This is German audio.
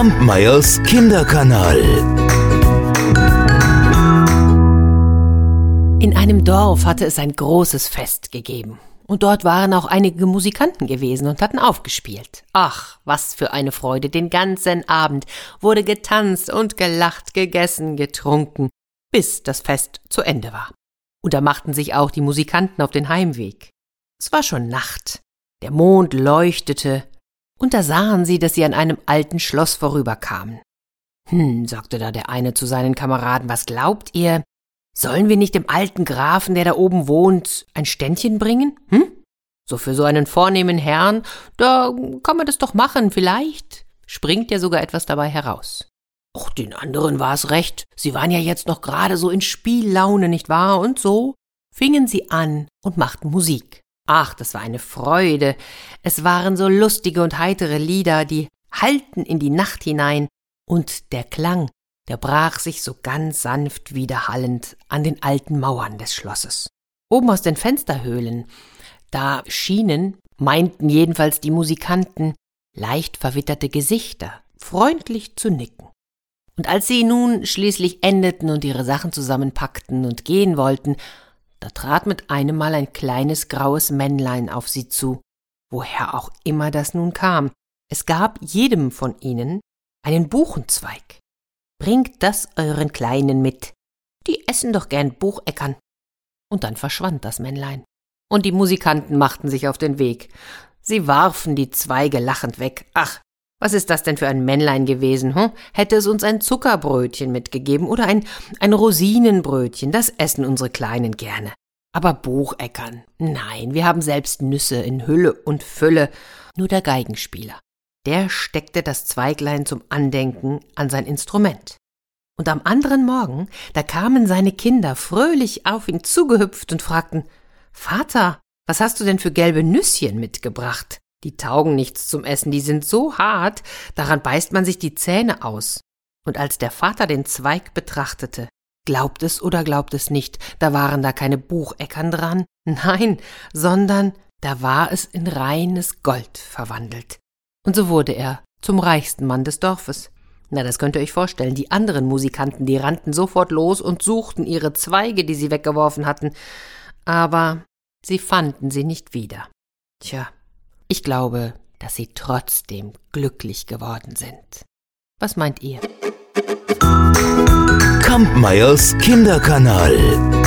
Kampmeyers Kinderkanal. In einem Dorf hatte es ein großes Fest gegeben. Und dort waren auch einige Musikanten gewesen und hatten aufgespielt. Ach, was für eine Freude. Den ganzen Abend wurde getanzt und gelacht, gegessen, getrunken, bis das Fest zu Ende war. Und da machten sich auch die Musikanten auf den Heimweg. Es war schon Nacht. Der Mond leuchtete, und da sahen sie, dass sie an einem alten Schloss vorüberkamen. Hm, sagte da der eine zu seinen Kameraden, was glaubt ihr? Sollen wir nicht dem alten Grafen, der da oben wohnt, ein Ständchen bringen? Hm? So für so einen vornehmen Herrn, da kann man das doch machen, vielleicht springt ja sogar etwas dabei heraus. Och, den anderen war es recht, sie waren ja jetzt noch gerade so in Spiellaune, nicht wahr? Und so fingen sie an und machten Musik. Ach, das war eine Freude. Es waren so lustige und heitere Lieder, die hallten in die Nacht hinein, und der Klang, der brach sich so ganz sanft widerhallend an den alten Mauern des Schlosses. Oben aus den Fensterhöhlen, da schienen, meinten jedenfalls die Musikanten, leicht verwitterte Gesichter, freundlich zu nicken. Und als sie nun schließlich endeten und ihre Sachen zusammenpackten und gehen wollten, da trat mit einem Mal ein kleines graues Männlein auf sie zu, woher auch immer das nun kam. Es gab jedem von ihnen einen Buchenzweig. Bringt das euren Kleinen mit. Die essen doch gern Bucheckern. Und dann verschwand das Männlein. Und die Musikanten machten sich auf den Weg. Sie warfen die Zweige lachend weg. Ach, was ist das denn für ein Männlein gewesen? Hm? Hätte es uns ein Zuckerbrötchen mitgegeben oder ein, ein Rosinenbrötchen, das essen unsere Kleinen gerne. Aber Bucheckern, nein, wir haben selbst Nüsse in Hülle und Fülle. Nur der Geigenspieler, der steckte das Zweiglein zum Andenken an sein Instrument. Und am anderen Morgen, da kamen seine Kinder fröhlich auf ihn zugehüpft und fragten Vater, was hast du denn für gelbe Nüsschen mitgebracht? Die taugen nichts zum Essen, die sind so hart, daran beißt man sich die Zähne aus. Und als der Vater den Zweig betrachtete, glaubt es oder glaubt es nicht, da waren da keine Bucheckern dran, nein, sondern da war es in reines Gold verwandelt. Und so wurde er zum reichsten Mann des Dorfes. Na, das könnt ihr euch vorstellen. Die anderen Musikanten, die rannten sofort los und suchten ihre Zweige, die sie weggeworfen hatten. Aber sie fanden sie nicht wieder. Tja, ich glaube, dass sie trotzdem glücklich geworden sind. Was meint ihr? Kampmeyers Kinderkanal.